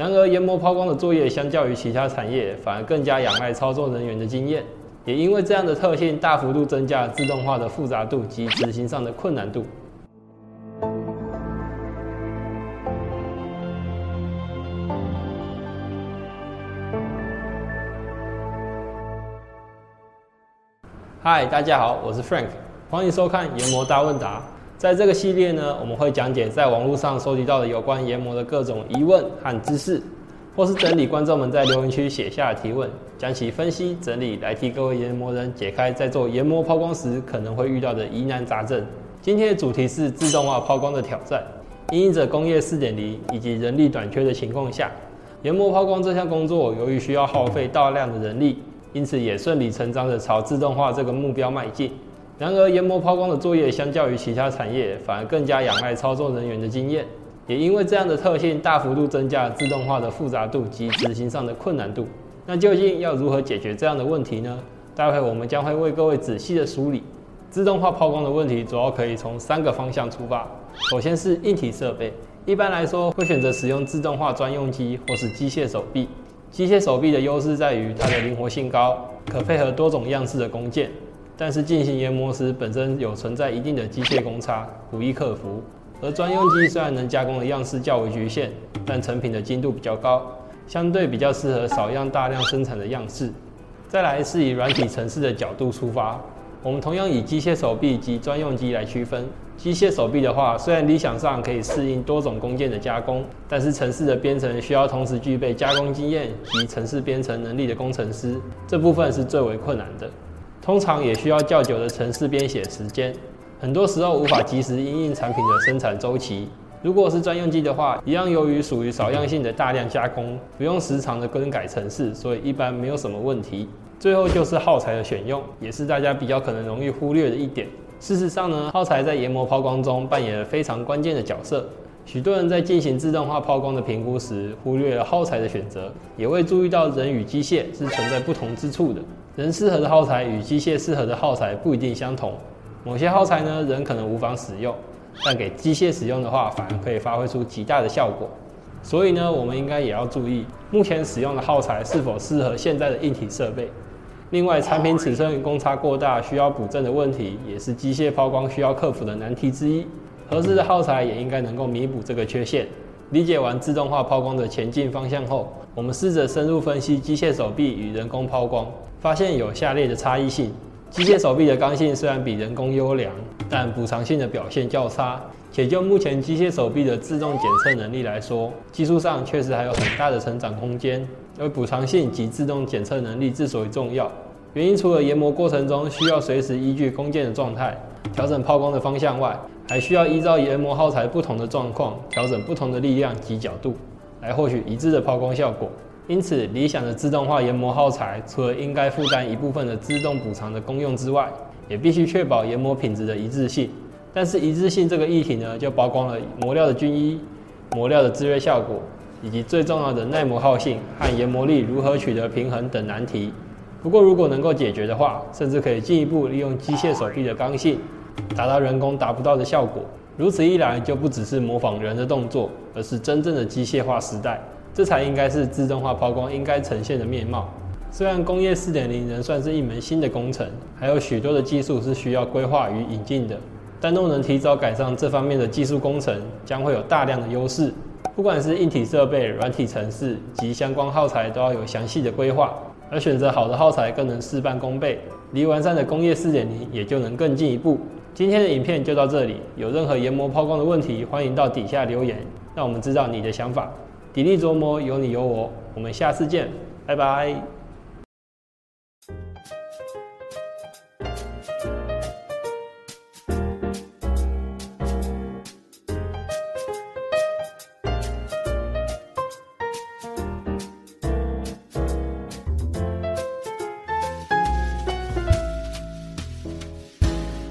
然而，研磨抛光的作业相较于其他产业，反而更加仰赖操作人员的经验。也因为这样的特性，大幅度增加自动化的复杂度及执行上的困难度。嗨，大家好，我是 Frank，欢迎收看研磨大问答。在这个系列呢，我们会讲解在网络上收集到的有关研磨的各种疑问和知识，或是整理观众们在留言区写下的提问，将其分析整理来替各位研磨人解开在做研磨抛光时可能会遇到的疑难杂症。今天的主题是自动化抛光的挑战。因应着工业四点零以及人力短缺的情况下，研磨抛光这项工作由于需要耗费大量的人力，因此也顺理成章的朝自动化这个目标迈进。然而，研磨抛光的作业相较于其他产业，反而更加仰赖操作人员的经验。也因为这样的特性，大幅度增加了自动化的复杂度及执行上的困难度。那究竟要如何解决这样的问题呢？待会我们将会为各位仔细的梳理自动化抛光的问题，主要可以从三个方向出发。首先是硬体设备，一般来说会选择使用自动化专用机或是机械手臂。机械手臂的优势在于它的灵活性高，可配合多种样式的工件。但是进行研磨时，本身有存在一定的机械公差，不易克服。而专用机虽然能加工的样式较为局限，但成品的精度比较高，相对比较适合少样大量生产的样式。再来是以软体程式的角度出发，我们同样以机械手臂及专用机来区分。机械手臂的话，虽然理想上可以适应多种工件的加工，但是程式的编程需要同时具备加工经验及程式编程能力的工程师，这部分是最为困难的。通常也需要较久的程式编写时间，很多时候无法及时应应产品的生产周期。如果是专用机的话，一样由于属于少样性的大量加工，不用时常的更改程式，所以一般没有什么问题。最后就是耗材的选用，也是大家比较可能容易忽略的一点。事实上呢，耗材在研磨抛光中扮演了非常关键的角色。许多人在进行自动化抛光的评估时，忽略了耗材的选择，也未注意到人与机械是存在不同之处的。人适合的耗材与机械适合的耗材不一定相同。某些耗材呢，人可能无法使用，但给机械使用的话，反而可以发挥出极大的效果。所以呢，我们应该也要注意，目前使用的耗材是否适合现在的硬体设备。另外，产品尺寸公差过大需要补正的问题，也是机械抛光需要克服的难题之一。合适的耗材也应该能够弥补这个缺陷。理解完自动化抛光的前进方向后，我们试着深入分析机械手臂与人工抛光，发现有下列的差异性：机械手臂的刚性虽然比人工优良，但补偿性的表现较差。且就目前机械手臂的自动检测能力来说，技术上确实还有很大的成长空间。而补偿性及自动检测能力之所以重要，原因除了研磨过程中需要随时依据工件的状态调整抛光的方向外，还需要依照研磨耗材不同的状况，调整不同的力量及角度，来获取一致的抛光效果。因此，理想的自动化研磨耗材，除了应该负担一部分的自动补偿的功用之外，也必须确保研磨品质的一致性。但是，一致性这个议题呢，就包光了磨料的均一、磨料的制约效果，以及最重要的耐磨耗性和研磨力如何取得平衡等难题。不过，如果能够解决的话，甚至可以进一步利用机械手臂的刚性。达到人工达不到的效果，如此一来就不只是模仿人的动作，而是真正的机械化时代，这才应该是自动化抛光应该呈现的面貌。虽然工业四点零仍算是一门新的工程，还有许多的技术是需要规划与引进的，但若能提早赶上这方面的技术工程，将会有大量的优势。不管是硬体设备、软体程式及相关耗材，都要有详细的规划，而选择好的耗材更能事半功倍，离完善的工业四点零也就能更进一步。今天的影片就到这里，有任何研磨抛光的问题，欢迎到底下留言，让我们知道你的想法。砥砺琢磨，有你有我，我们下次见，拜拜。